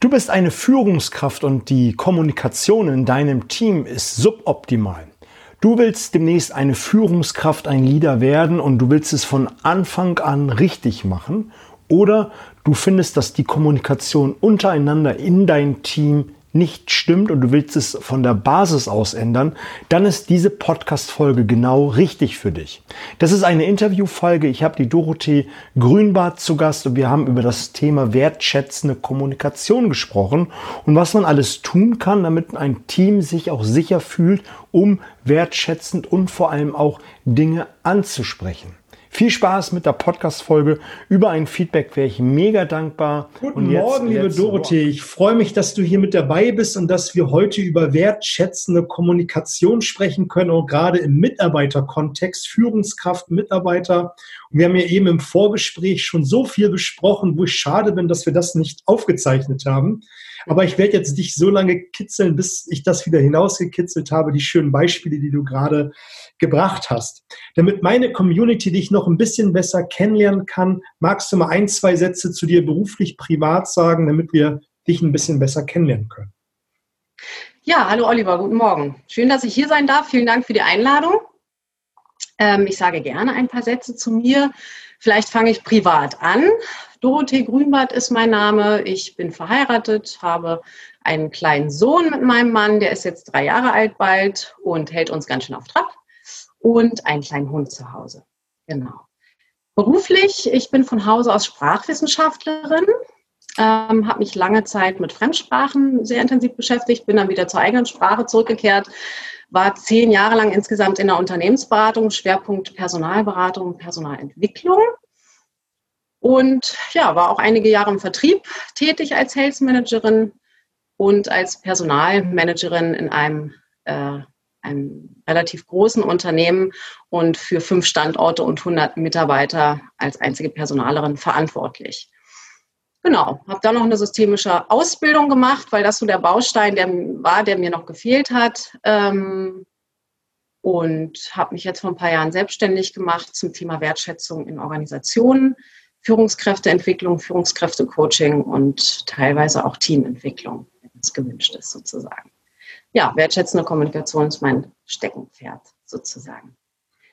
Du bist eine Führungskraft und die Kommunikation in deinem Team ist suboptimal. Du willst demnächst eine Führungskraft, ein Leader werden und du willst es von Anfang an richtig machen oder du findest, dass die Kommunikation untereinander in dein Team nicht stimmt und du willst es von der Basis aus ändern, dann ist diese Podcast-Folge genau richtig für dich. Das ist eine Interviewfolge. Ich habe die Dorothee Grünbart zu Gast und wir haben über das Thema wertschätzende Kommunikation gesprochen und was man alles tun kann, damit ein Team sich auch sicher fühlt, um wertschätzend und vor allem auch Dinge anzusprechen. Viel Spaß mit der Podcast-Folge. Über ein Feedback wäre ich mega dankbar. Guten Morgen, liebe Dorothee. Ich freue mich, dass du hier mit dabei bist und dass wir heute über wertschätzende Kommunikation sprechen können und gerade im Mitarbeiterkontext, Führungskraft, Mitarbeiter. Wir haben ja eben im Vorgespräch schon so viel besprochen, wo ich schade bin, dass wir das nicht aufgezeichnet haben. Aber ich werde jetzt dich so lange kitzeln, bis ich das wieder hinausgekitzelt habe, die schönen Beispiele, die du gerade gebracht hast. Damit meine Community dich noch ein bisschen besser kennenlernen kann, magst du mal ein, zwei Sätze zu dir beruflich, privat sagen, damit wir dich ein bisschen besser kennenlernen können. Ja, hallo Oliver, guten Morgen. Schön, dass ich hier sein darf. Vielen Dank für die Einladung. Ähm, ich sage gerne ein paar Sätze zu mir. Vielleicht fange ich privat an. Dorothee Grünbart ist mein Name. Ich bin verheiratet, habe einen kleinen Sohn mit meinem Mann, der ist jetzt drei Jahre alt bald und hält uns ganz schön auf Trab. Und einen kleinen Hund zu Hause. Genau. Beruflich, ich bin von Hause aus Sprachwissenschaftlerin, ähm, habe mich lange Zeit mit Fremdsprachen sehr intensiv beschäftigt, bin dann wieder zur eigenen Sprache zurückgekehrt, war zehn Jahre lang insgesamt in der Unternehmensberatung, Schwerpunkt Personalberatung Personalentwicklung. Und ja, war auch einige Jahre im Vertrieb tätig als Sales Managerin und als Personalmanagerin in einem, äh, einem relativ großen Unternehmen und für fünf Standorte und 100 Mitarbeiter als einzige Personalerin verantwortlich. Genau, habe da noch eine systemische Ausbildung gemacht, weil das so der Baustein der war, der mir noch gefehlt hat. Ähm, und habe mich jetzt vor ein paar Jahren selbstständig gemacht zum Thema Wertschätzung in Organisationen, Führungskräfteentwicklung, Führungskräftecoaching und teilweise auch Teamentwicklung, wenn es gewünscht ist sozusagen. Ja, wertschätzende Kommunikation ist mein Steckenpferd sozusagen.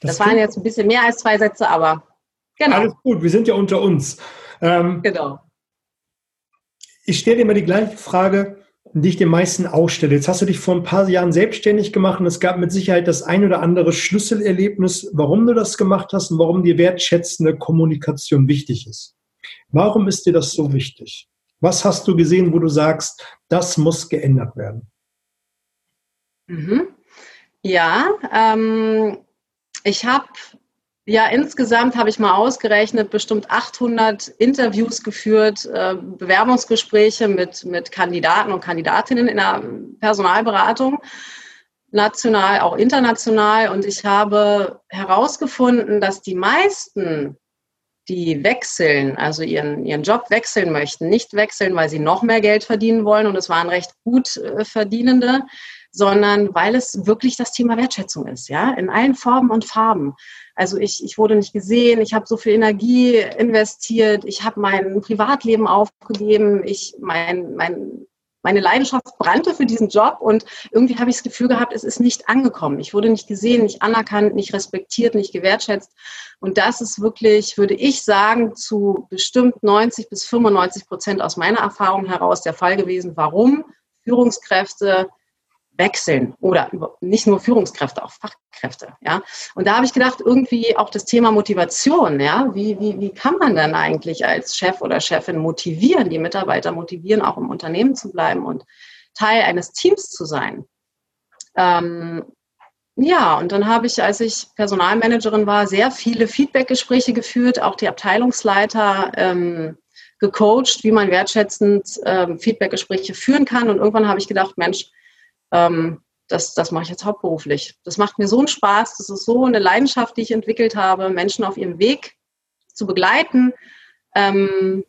Das, das waren jetzt ein bisschen mehr als zwei Sätze, aber genau. Alles gut, wir sind ja unter uns. Ähm, genau ich stelle dir immer die gleiche Frage, die ich den meisten ausstelle. Jetzt hast du dich vor ein paar Jahren selbstständig gemacht und es gab mit Sicherheit das ein oder andere Schlüsselerlebnis, warum du das gemacht hast und warum dir wertschätzende Kommunikation wichtig ist. Warum ist dir das so wichtig? Was hast du gesehen, wo du sagst, das muss geändert werden? Mhm. Ja, ähm, ich habe ja, insgesamt habe ich mal ausgerechnet, bestimmt 800 Interviews geführt, äh, Bewerbungsgespräche mit, mit Kandidaten und Kandidatinnen in der Personalberatung, national, auch international. Und ich habe herausgefunden, dass die meisten, die wechseln, also ihren, ihren Job wechseln möchten, nicht wechseln, weil sie noch mehr Geld verdienen wollen. Und es waren recht gut äh, Verdienende, sondern weil es wirklich das Thema Wertschätzung ist, ja, in allen Formen und Farben. Also ich, ich wurde nicht gesehen, ich habe so viel Energie investiert, ich habe mein Privatleben aufgegeben, ich mein, mein, meine Leidenschaft brannte für diesen Job und irgendwie habe ich das Gefühl gehabt, es ist nicht angekommen. Ich wurde nicht gesehen, nicht anerkannt, nicht respektiert, nicht gewertschätzt. Und das ist wirklich, würde ich sagen, zu bestimmt 90 bis 95 Prozent aus meiner Erfahrung heraus der Fall gewesen. Warum Führungskräfte wechseln oder nicht nur Führungskräfte, auch Fachkräfte. Ja, und da habe ich gedacht, irgendwie auch das Thema Motivation. Ja, wie, wie, wie kann man denn eigentlich als Chef oder Chefin motivieren, die Mitarbeiter motivieren, auch im Unternehmen zu bleiben und Teil eines Teams zu sein? Ähm, ja, und dann habe ich, als ich Personalmanagerin war, sehr viele Feedbackgespräche geführt, auch die Abteilungsleiter ähm, gecoacht, wie man wertschätzend ähm, Feedbackgespräche führen kann. Und irgendwann habe ich gedacht, Mensch, ähm, das, das mache ich jetzt hauptberuflich. Das macht mir so einen Spaß, das ist so eine Leidenschaft, die ich entwickelt habe, Menschen auf ihrem Weg zu begleiten, ähm,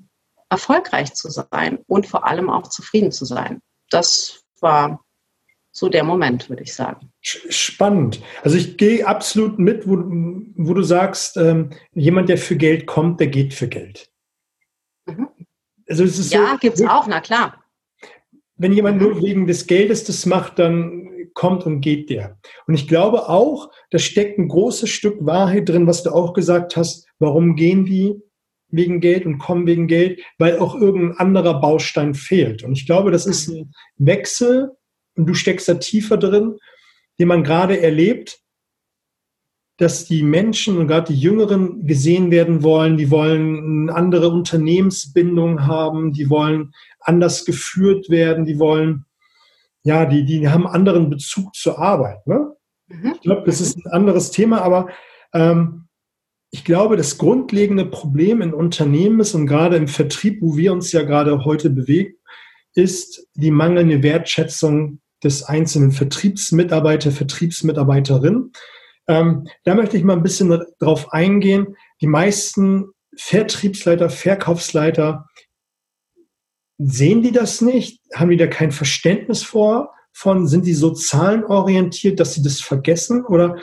erfolgreich zu sein und vor allem auch zufrieden zu sein. Das war so der Moment, würde ich sagen. Spannend. Also ich gehe absolut mit, wo, wo du sagst, ähm, jemand, der für Geld kommt, der geht für Geld. Mhm. Also es ist ja, so, gibt es auch, na klar wenn jemand nur wegen des Geldes das macht, dann kommt und geht der. Und ich glaube auch, da steckt ein großes Stück Wahrheit drin, was du auch gesagt hast. Warum gehen die wegen Geld und kommen wegen Geld? Weil auch irgendein anderer Baustein fehlt. Und ich glaube, das ist ein Wechsel und du steckst da tiefer drin, den man gerade erlebt, dass die Menschen und gerade die Jüngeren gesehen werden wollen, die wollen eine andere Unternehmensbindung haben, die wollen anders geführt werden, die wollen, ja, die, die haben anderen Bezug zur Arbeit. Ne? Mhm. Ich glaube, das ist ein anderes Thema, aber ähm, ich glaube, das grundlegende Problem in Unternehmen ist und gerade im Vertrieb, wo wir uns ja gerade heute bewegen, ist die mangelnde Wertschätzung des einzelnen Vertriebsmitarbeiter, Vertriebsmitarbeiterin. Ähm, da möchte ich mal ein bisschen drauf eingehen. Die meisten Vertriebsleiter, Verkaufsleiter, sehen die das nicht? Haben die da kein Verständnis vor von? Sind die so zahlenorientiert, dass sie das vergessen? Oder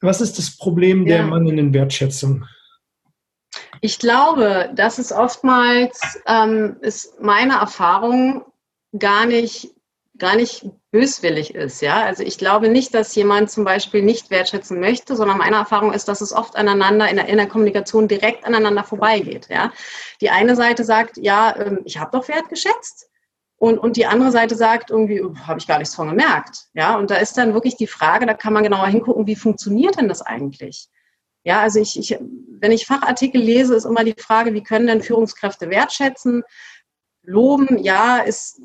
was ist das Problem der ja. mangelnden Wertschätzung? Ich glaube, dass es oftmals ähm, ist meine Erfahrung gar nicht gar nicht böswillig ist. Ja? Also ich glaube nicht, dass jemand zum Beispiel nicht wertschätzen möchte, sondern meine Erfahrung ist, dass es oft aneinander in der, in der Kommunikation direkt aneinander vorbeigeht. Ja? Die eine Seite sagt, ja, ähm, ich habe doch wertgeschätzt. Und, und die andere Seite sagt, irgendwie habe ich gar nichts von gemerkt. Ja, und da ist dann wirklich die Frage, da kann man genauer hingucken, wie funktioniert denn das eigentlich? Ja, also ich, ich, wenn ich Fachartikel lese, ist immer die Frage, wie können denn Führungskräfte wertschätzen? Loben, ja, ist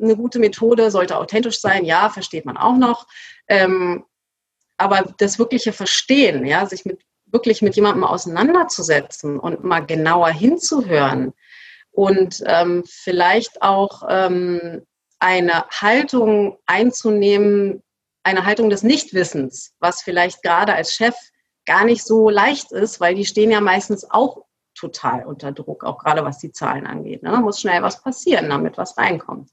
eine gute Methode, sollte authentisch sein, ja, versteht man auch noch. Ähm, aber das wirkliche Verstehen, ja, sich mit, wirklich mit jemandem auseinanderzusetzen und mal genauer hinzuhören und ähm, vielleicht auch ähm, eine Haltung einzunehmen, eine Haltung des Nichtwissens, was vielleicht gerade als Chef gar nicht so leicht ist, weil die stehen ja meistens auch total unter Druck, auch gerade was die Zahlen angeht. Ne? Da muss schnell was passieren, damit was reinkommt.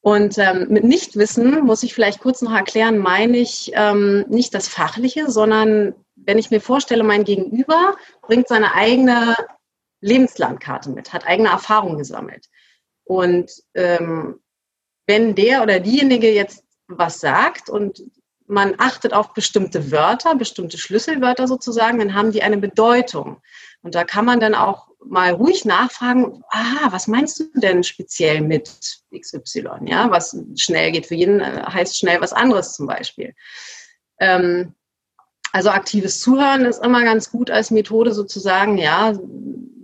Und ähm, mit Nichtwissen muss ich vielleicht kurz noch erklären, meine ich ähm, nicht das Fachliche, sondern wenn ich mir vorstelle, mein Gegenüber bringt seine eigene Lebenslandkarte mit, hat eigene Erfahrungen gesammelt. Und ähm, wenn der oder diejenige jetzt was sagt und man achtet auf bestimmte Wörter, bestimmte Schlüsselwörter sozusagen, dann haben die eine Bedeutung. Und da kann man dann auch mal ruhig nachfragen, ah, was meinst du denn speziell mit XY? Ja, was schnell geht für jeden, äh, heißt schnell was anderes zum Beispiel. Ähm, also aktives Zuhören ist immer ganz gut als Methode sozusagen, ja,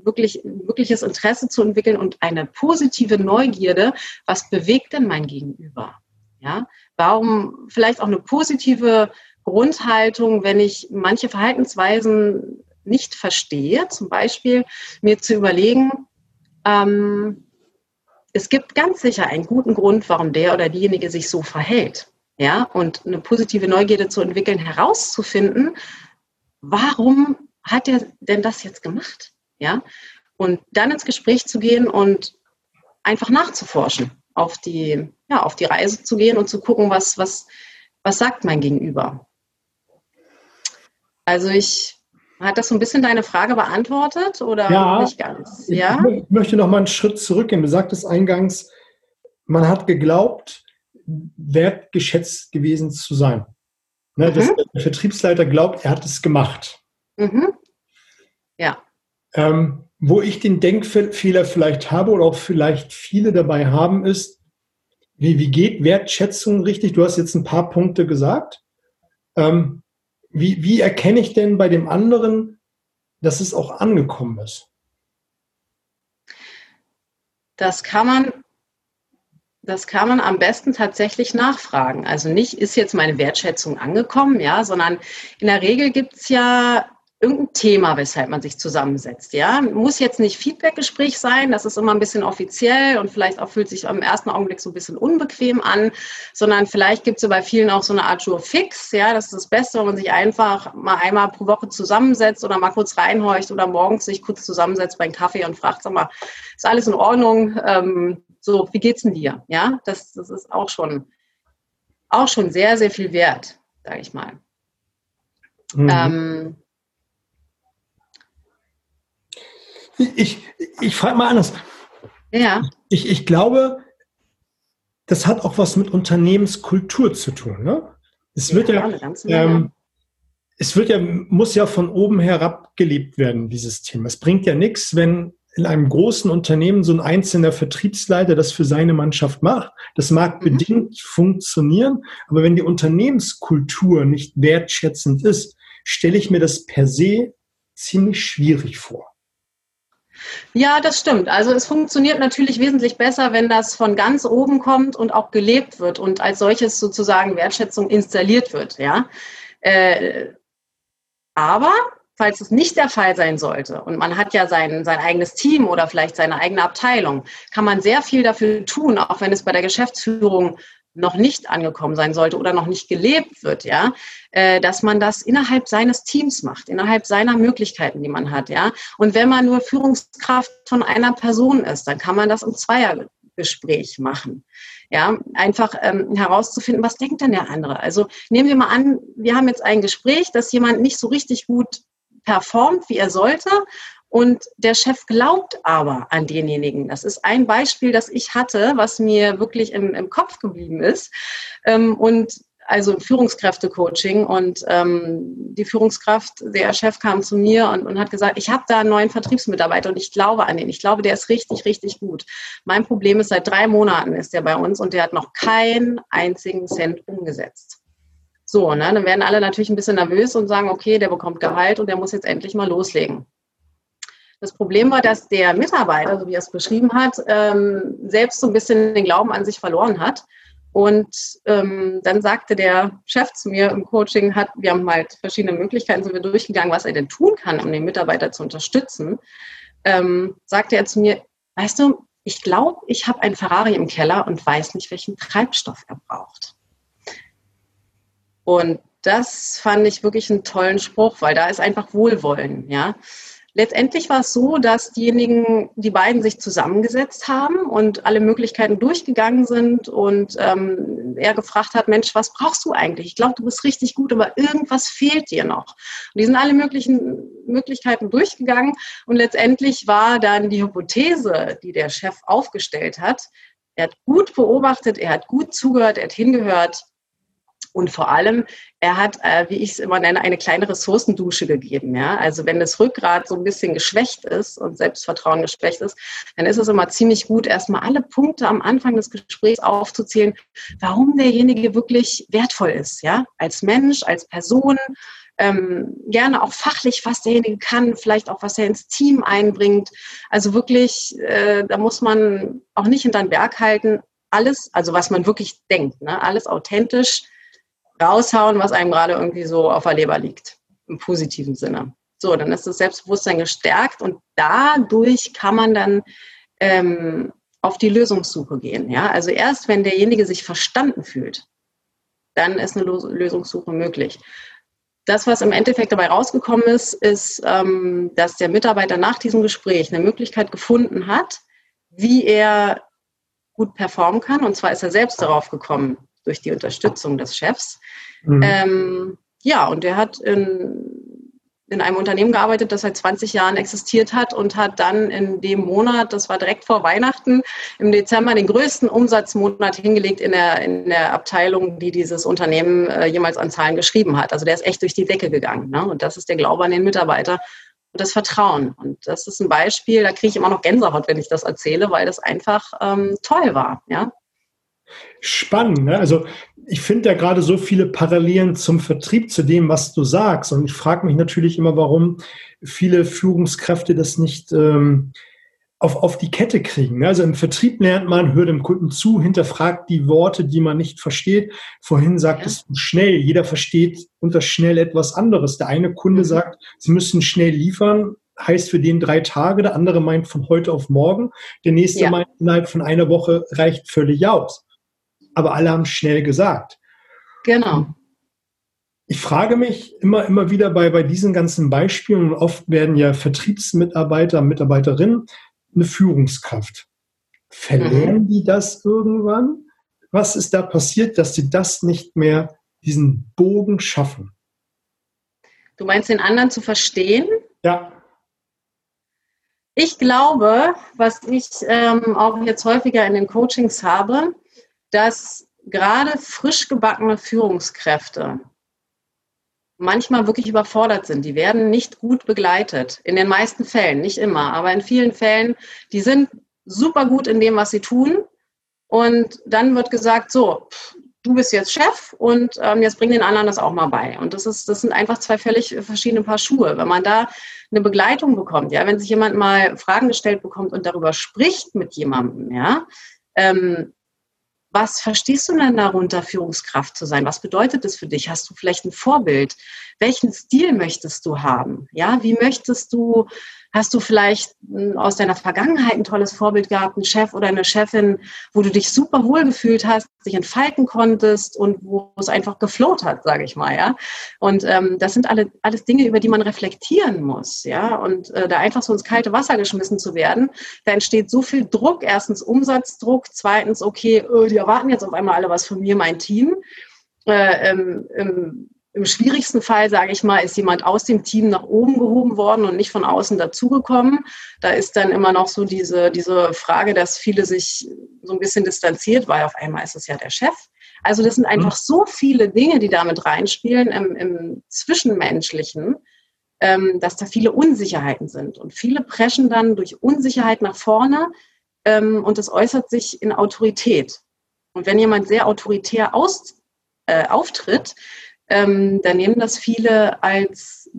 wirklich, wirkliches Interesse zu entwickeln und eine positive Neugierde. Was bewegt denn mein Gegenüber? Ja, warum vielleicht auch eine positive Grundhaltung, wenn ich manche Verhaltensweisen nicht verstehe, zum Beispiel mir zu überlegen, ähm, es gibt ganz sicher einen guten Grund, warum der oder diejenige sich so verhält. Ja, und eine positive Neugierde zu entwickeln, herauszufinden, warum hat er denn das jetzt gemacht? Ja, und dann ins Gespräch zu gehen und einfach nachzuforschen, auf die, ja, auf die Reise zu gehen und zu gucken, was, was, was sagt mein Gegenüber. Also ich hat das so ein bisschen deine Frage beantwortet oder ja, nicht ganz? Ja, ich möchte noch mal einen Schritt zurückgehen. Du sagtest eingangs, man hat geglaubt, wertgeschätzt gewesen zu sein. Ne, mhm. der Vertriebsleiter glaubt, er hat es gemacht. Mhm. Ja. Ähm, wo ich den Denkfehler vielleicht habe oder auch vielleicht viele dabei haben, ist, wie, wie geht Wertschätzung richtig? Du hast jetzt ein paar Punkte gesagt. Ähm, wie, wie erkenne ich denn bei dem anderen, dass es auch angekommen ist? Das kann man, das kann man am besten tatsächlich nachfragen. Also nicht, ist jetzt meine Wertschätzung angekommen, ja, sondern in der Regel gibt es ja irgendein Thema, weshalb man sich zusammensetzt. Ja, muss jetzt nicht Feedbackgespräch sein, das ist immer ein bisschen offiziell und vielleicht auch fühlt sich im ersten Augenblick so ein bisschen unbequem an, sondern vielleicht gibt es bei vielen auch so eine Art Jour fix. Ja, das ist das Beste, wenn man sich einfach mal einmal pro Woche zusammensetzt oder mal kurz reinhorcht oder morgens sich kurz zusammensetzt beim Kaffee und fragt, sag mal, ist alles in Ordnung? Ähm, so, wie geht's denn dir? Ja, das, das ist auch schon, auch schon sehr, sehr viel wert, sage ich mal. Mhm. Ähm, Ich, ich frage mal anders. Ja. Ich, ich glaube, das hat auch was mit Unternehmenskultur zu tun. Ne? Es wird ja, ja ähm, es wird ja, muss ja von oben herab gelebt werden, dieses Thema. Es bringt ja nichts, wenn in einem großen Unternehmen so ein einzelner Vertriebsleiter das für seine Mannschaft macht. Das mag mhm. bedingt funktionieren, aber wenn die Unternehmenskultur nicht wertschätzend ist, stelle ich mir das per se ziemlich schwierig vor. Ja, das stimmt. Also es funktioniert natürlich wesentlich besser, wenn das von ganz oben kommt und auch gelebt wird und als solches sozusagen Wertschätzung installiert wird. Ja, äh, aber falls es nicht der Fall sein sollte und man hat ja sein, sein eigenes Team oder vielleicht seine eigene Abteilung, kann man sehr viel dafür tun, auch wenn es bei der Geschäftsführung noch nicht angekommen sein sollte oder noch nicht gelebt wird, ja, äh, dass man das innerhalb seines Teams macht, innerhalb seiner Möglichkeiten, die man hat, ja. Und wenn man nur Führungskraft von einer Person ist, dann kann man das im Zweiergespräch machen. Ja, einfach ähm, herauszufinden, was denkt denn der andere? Also nehmen wir mal an, wir haben jetzt ein Gespräch, dass jemand nicht so richtig gut performt, wie er sollte und der Chef glaubt aber an denjenigen. Das ist ein Beispiel, das ich hatte, was mir wirklich im, im Kopf geblieben ist. Ähm, und also Führungskräfte-Coaching und ähm, die Führungskraft, der Chef kam zu mir und, und hat gesagt, ich habe da einen neuen Vertriebsmitarbeiter und ich glaube an den. Ich glaube, der ist richtig, richtig gut. Mein Problem ist, seit drei Monaten ist der bei uns und der hat noch keinen einzigen Cent umgesetzt. So, ne, dann werden alle natürlich ein bisschen nervös und sagen, okay, der bekommt Gehalt und der muss jetzt endlich mal loslegen. Das Problem war, dass der Mitarbeiter, so wie er es beschrieben hat, ähm, selbst so ein bisschen den Glauben an sich verloren hat. Und ähm, dann sagte der Chef zu mir im Coaching, hat, wir haben halt verschiedene Möglichkeiten, sind wir durchgegangen, was er denn tun kann, um den Mitarbeiter zu unterstützen. Ähm, sagte er zu mir, weißt du, ich glaube, ich habe einen Ferrari im Keller und weiß nicht, welchen Treibstoff er braucht. Und das fand ich wirklich einen tollen Spruch, weil da ist einfach Wohlwollen, ja. Letztendlich war es so, dass diejenigen, die beiden sich zusammengesetzt haben und alle Möglichkeiten durchgegangen sind und ähm, er gefragt hat, Mensch, was brauchst du eigentlich? Ich glaube, du bist richtig gut, aber irgendwas fehlt dir noch. Und die sind alle möglichen Möglichkeiten durchgegangen und letztendlich war dann die Hypothese, die der Chef aufgestellt hat, er hat gut beobachtet, er hat gut zugehört, er hat hingehört und vor allem, er hat, äh, wie ich es immer nenne, eine kleine Ressourcendusche gegeben. Ja? Also wenn das Rückgrat so ein bisschen geschwächt ist und Selbstvertrauen geschwächt ist, dann ist es immer ziemlich gut, erstmal alle Punkte am Anfang des Gesprächs aufzuzählen, warum derjenige wirklich wertvoll ist. Ja? Als Mensch, als Person, ähm, gerne auch fachlich, was derjenige kann, vielleicht auch, was er ins Team einbringt. Also wirklich, äh, da muss man auch nicht hinter den Berg halten. Alles, also was man wirklich denkt, ne? alles authentisch raushauen, was einem gerade irgendwie so auf der Leber liegt, im positiven Sinne. So, dann ist das Selbstbewusstsein gestärkt und dadurch kann man dann ähm, auf die Lösungssuche gehen. Ja? Also erst wenn derjenige sich verstanden fühlt, dann ist eine Lösungssuche möglich. Das, was im Endeffekt dabei rausgekommen ist, ist, ähm, dass der Mitarbeiter nach diesem Gespräch eine Möglichkeit gefunden hat, wie er gut performen kann. Und zwar ist er selbst darauf gekommen, durch die Unterstützung des Chefs. Mhm. Ähm, ja, und der hat in, in einem Unternehmen gearbeitet, das seit 20 Jahren existiert hat und hat dann in dem Monat, das war direkt vor Weihnachten, im Dezember den größten Umsatzmonat hingelegt in der, in der Abteilung, die dieses Unternehmen äh, jemals an Zahlen geschrieben hat. Also der ist echt durch die Decke gegangen. Ne? Und das ist der Glaube an den Mitarbeiter und das Vertrauen. Und das ist ein Beispiel, da kriege ich immer noch Gänsehaut, wenn ich das erzähle, weil das einfach ähm, toll war. Ja? Spannend. Ne? Also ich finde ja gerade so viele Parallelen zum Vertrieb, zu dem, was du sagst. Und ich frage mich natürlich immer, warum viele Führungskräfte das nicht ähm, auf, auf die Kette kriegen. Ne? Also im Vertrieb lernt man, hört dem Kunden zu, hinterfragt die Worte, die man nicht versteht. Vorhin sagt ja. es schnell. Jeder versteht unter schnell etwas anderes. Der eine Kunde mhm. sagt, sie müssen schnell liefern heißt für den drei Tage, der andere meint von heute auf morgen, der nächste ja. meint innerhalb von einer Woche reicht völlig aus aber alle haben schnell gesagt. Genau. Ich frage mich immer, immer wieder bei, bei diesen ganzen Beispielen, oft werden ja Vertriebsmitarbeiter, Mitarbeiterinnen eine Führungskraft. Verlieren mhm. die das irgendwann? Was ist da passiert, dass sie das nicht mehr, diesen Bogen schaffen? Du meinst, den anderen zu verstehen? Ja. Ich glaube, was ich ähm, auch jetzt häufiger in den Coachings habe, dass gerade frisch gebackene Führungskräfte manchmal wirklich überfordert sind. Die werden nicht gut begleitet. In den meisten Fällen, nicht immer, aber in vielen Fällen, die sind super gut in dem, was sie tun. Und dann wird gesagt, so, du bist jetzt Chef und ähm, jetzt bring den anderen das auch mal bei. Und das ist, das sind einfach zwei völlig verschiedene Paar Schuhe. Wenn man da eine Begleitung bekommt, ja, wenn sich jemand mal Fragen gestellt bekommt und darüber spricht mit jemandem, ja, ähm, was verstehst du denn darunter, Führungskraft zu sein? Was bedeutet das für dich? Hast du vielleicht ein Vorbild? Welchen Stil möchtest du haben? Ja, wie möchtest du Hast du vielleicht hm, aus deiner Vergangenheit ein tolles Vorbild gehabt, einen Chef oder eine Chefin, wo du dich super wohl gefühlt hast, dich entfalten konntest und wo es einfach geflowt hat, sage ich mal, ja. Und ähm, das sind alle, alles Dinge, über die man reflektieren muss, ja. Und äh, da einfach so ins kalte Wasser geschmissen zu werden, da entsteht so viel Druck. Erstens Umsatzdruck, zweitens, okay, äh, die erwarten jetzt auf einmal alle was von mir, mein Team. Äh, ähm, im schwierigsten Fall, sage ich mal, ist jemand aus dem Team nach oben gehoben worden und nicht von außen dazugekommen. Da ist dann immer noch so diese, diese Frage, dass viele sich so ein bisschen distanziert, weil auf einmal ist es ja der Chef. Also das sind mhm. einfach so viele Dinge, die damit reinspielen im, im Zwischenmenschlichen, ähm, dass da viele Unsicherheiten sind. Und viele preschen dann durch Unsicherheit nach vorne ähm, und das äußert sich in Autorität. Und wenn jemand sehr autoritär aus, äh, auftritt, ähm, da nehmen das viele als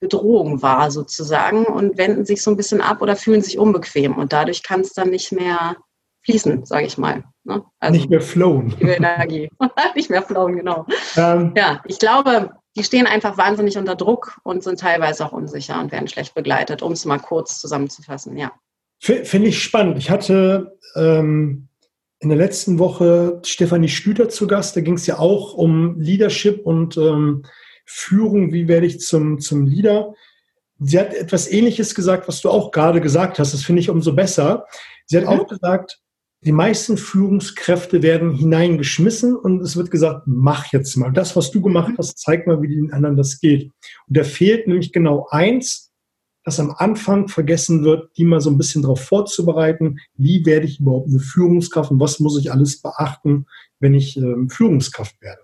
Bedrohung wahr sozusagen und wenden sich so ein bisschen ab oder fühlen sich unbequem und dadurch kann es dann nicht mehr fließen, sage ich mal. Ne? Also nicht mehr flowen. Die Energie. nicht mehr flowen, genau. Ähm, ja, ich glaube, die stehen einfach wahnsinnig unter Druck und sind teilweise auch unsicher und werden schlecht begleitet, um es mal kurz zusammenzufassen, ja. Finde ich spannend. Ich hatte ähm, in der letzten Woche Stefanie Schlüter zu Gast. Da ging es ja auch um Leadership und ähm, Führung. Wie werde ich zum, zum Leader? Sie hat etwas Ähnliches gesagt, was du auch gerade gesagt hast. Das finde ich umso besser. Sie hat mhm. auch gesagt, die meisten Führungskräfte werden hineingeschmissen und es wird gesagt, mach jetzt mal. Das, was du gemacht hast, zeig mal, wie den anderen das geht. Und da fehlt nämlich genau eins, dass am Anfang vergessen wird, die mal so ein bisschen darauf vorzubereiten, wie werde ich überhaupt eine Führungskraft und was muss ich alles beachten, wenn ich ähm, Führungskraft werde.